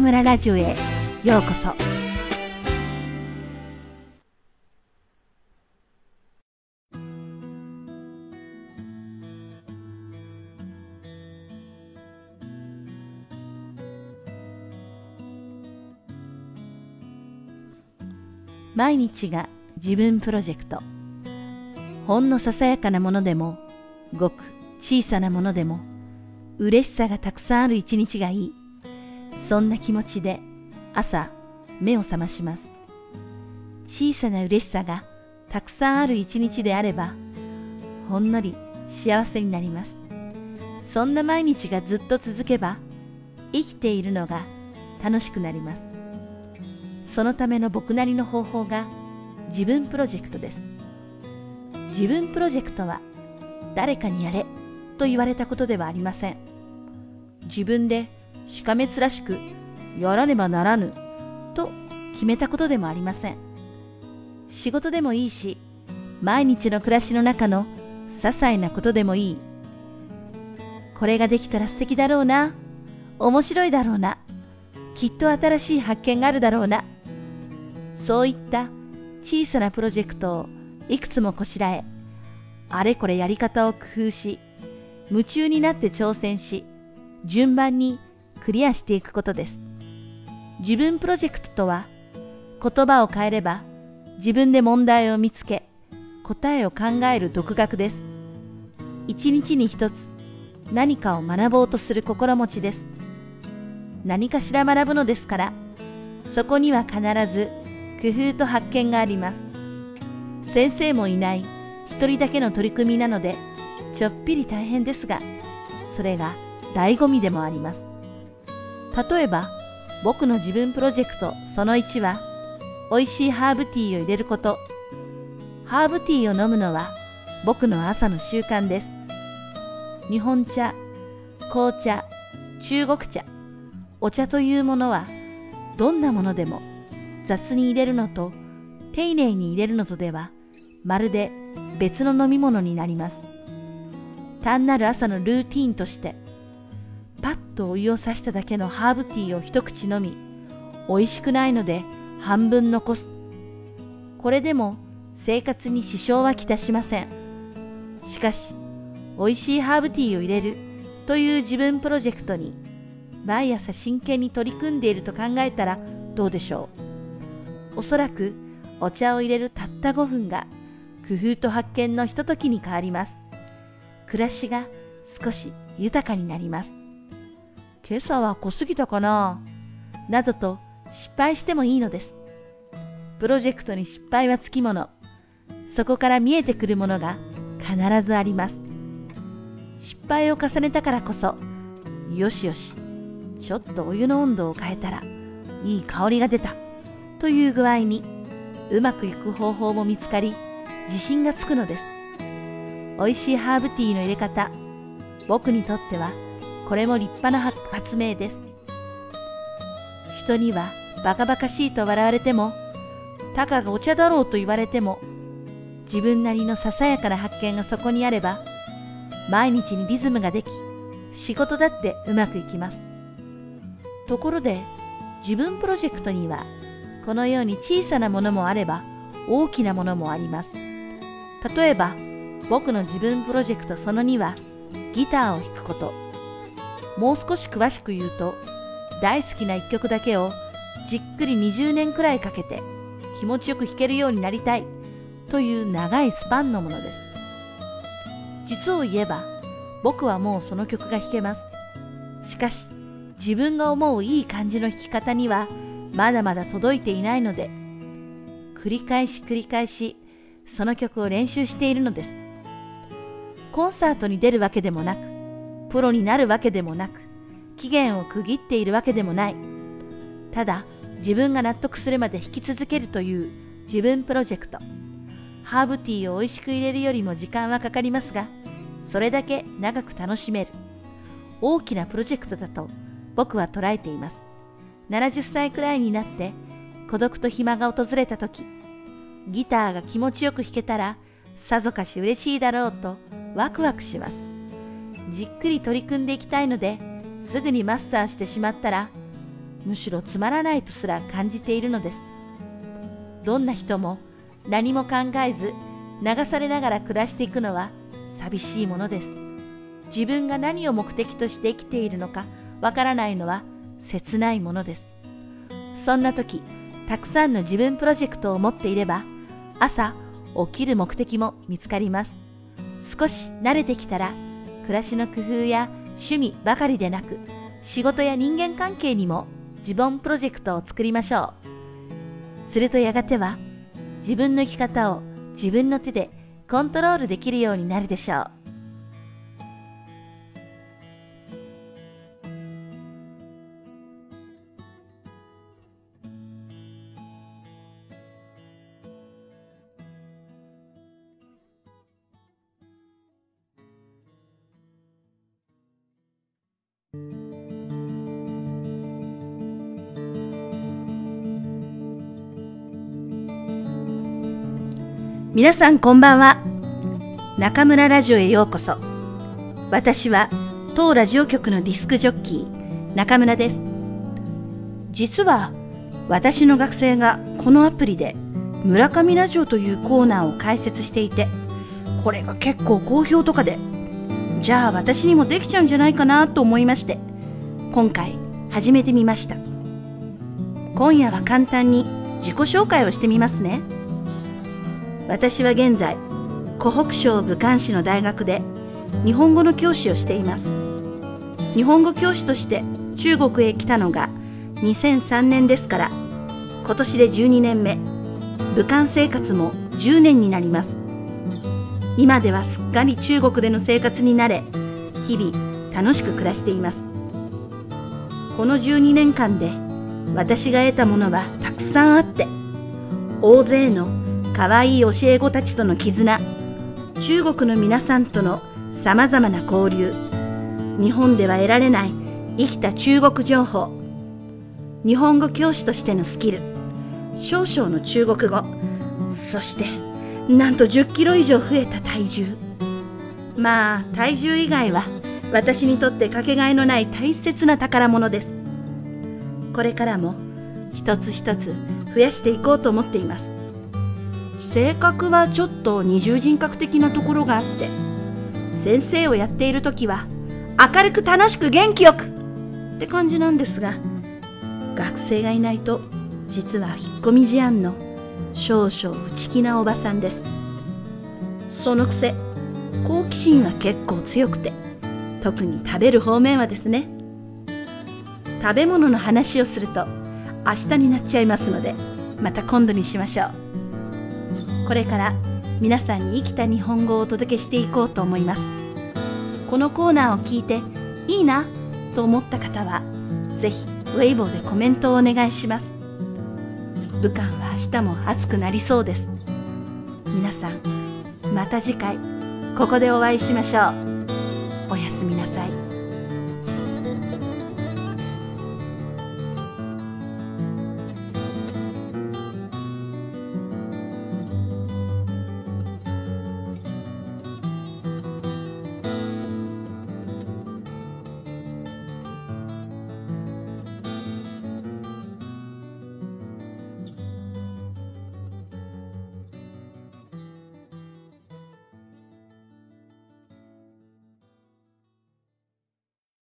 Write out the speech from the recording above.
村ラジオへようこそ。毎日が自分プロジェクト。ほんのささやかなものでもごく小さなものでも嬉しさがたくさんある一日がいい。そんな気持ちで朝目を覚まします。小さな嬉しさがたくさんある一日であればほんのり幸せになります。そんな毎日がずっと続けば生きているのが楽しくなります。そのための僕なりの方法が自分プロジェクトです。自分プロジェクトは誰かにやれと言われたことではありません。自分でしかめつらしくやらねばならぬと決めたことでもありません仕事でもいいし毎日の暮らしの中の些細なことでもいい。これができたら素敵だろうな。面白いだろうな。きっと新しい発見があるだろうな。そういった小さなプロジェクトをいくつもこしらえあれこれやり方を工夫し夢中になって挑戦し順番にクリアしていくことです。自分プロジェクトとは言葉を変えれば自分で問題を見つけ答えを考える独学です。一日に一つ何かを学ぼうとする心持ちです。何かしら学ぶのですからそこには必ず工夫と発見があります。先生もいない一人だけの取り組みなのでちょっぴり大変ですがそれが醍醐味でもあります。例えば、僕の自分プロジェクトその1は、美味しいハーブティーを入れること。ハーブティーを飲むのは僕の朝の習慣です。日本茶、紅茶、中国茶、お茶というものは、どんなものでも雑に入れるのと丁寧に入れるのとでは、まるで別の飲み物になります。単なる朝のルーティンとして、パッとお湯をさしただけのハーブティーを一口飲み、美味しくないので半分残す。これでも生活に支障はきたしません。しかし、美味しいハーブティーを入れるという自分プロジェクトに毎朝真剣に取り組んでいると考えたらどうでしょう。おそらくお茶を入れるたった5分が工夫と発見のひとときに変わります。暮らしが少し豊かになります。今朝は濃すぎたかな？などと失敗してもいいのです。プロジェクトに失敗はつきもの。そこから見えてくるものが必ずあります。失敗を重ねたからこそ、よしよし、ちょっとお湯の温度を変えたら、いい香りが出た。という具合に、うまくいく方法も見つかり、自信がつくのです。美味しいハーブティーの入れ方、僕にとってはこれも立派な発明です。人にはバカバカしいと笑われても、たかがお茶だろうと言われても、自分なりのささやかな発見がそこにあれば、毎日にリズムができ、仕事だってうまくいきます。ところで、自分プロジェクトには、このように小さなものもあれば、大きなものもあります。例えば、僕の自分プロジェクトその2は、ギターを弾くこと。もう少し詳しく言うと、大好きな一曲だけをじっくり20年くらいかけて気持ちよく弾けるようになりたいという長いスパンのものです。実を言えば、僕はもうその曲が弾けます。しかし、自分が思ういい感じの弾き方にはまだまだ届いていないので、繰り返し繰り返しその曲を練習しているのです。コンサートに出るわけでもなく、プロになるわけでもなく、期限を区切っているわけでもない。ただ、自分が納得するまで引き続けるという自分プロジェクト。ハーブティーを美味しく入れるよりも時間はかかりますが、それだけ長く楽しめる。大きなプロジェクトだと僕は捉えています。70歳くらいになって孤独と暇が訪れた時、ギターが気持ちよく弾けたらさぞかし嬉しいだろうとワクワクします。じっくり取り組んでいきたいので、すぐにマスターしてしまったら、むしろつまらないとすら感じているのです。どんな人も何も考えず流されながら暮らしていくのは寂しいものです。自分が何を目的として生きているのかわからないのは切ないものです。そんな時、たくさんの自分プロジェクトを持っていれば、朝起きる目的も見つかります。少し慣れてきたら、暮らしの工夫や趣味ばかりでなく、仕事や人間関係にも自分プロジェクトを作りましょう。するとやがては、自分の生き方を自分の手でコントロールできるようになるでしょう。皆さんこんばんは。中村ラジオへようこそ。私は当ラジオ局のディスクジョッキー、中村です。実は私の学生がこのアプリで村上ラジオというコーナーを開設していて、これが結構好評とかで、じゃあ私にもできちゃうんじゃないかなと思いまして、今回始めてみました。今夜は簡単に自己紹介をしてみますね。私は現在湖北省武漢市の大学で日本語の教師をしています。日本語教師として中国へ来たのが2003年ですから今年で12年目。武漢生活も10年になります。今ではすっかり中国での生活に慣れ日々楽しく暮らしています。この12年間で私が得たものはたくさんあって大勢の可愛い教え子たちとの絆、中国の皆さんとの様々な交流、日本では得られない生きた中国情報、日本語教師としてのスキル、少々の中国語、そして、なんと10キロ以上増えた体重。まあ、体重以外は私にとってかけがえのない大切な宝物です。これからも一つ一つ増やしていこうと思っています。性格はちょっと二重人格的なところがあって先生をやっている時は明るく楽しく元気よくって感じなんですが学生がいないと実は引っ込み思案の少々内気なおばさんです。そのくせ好奇心は結構強くて特に食べる方面はですね。食べ物の話をすると明日になっちゃいますのでまた今度にしましょう。これから皆さんに生きた日本語をお届けしていこうと思います。このコーナーを聞いていいなと思った方はぜひウェイボーでコメントをお願いします。武漢は明日も暑くなりそうです。皆さんまた次回ここでお会いしましょう。おやすみなさい。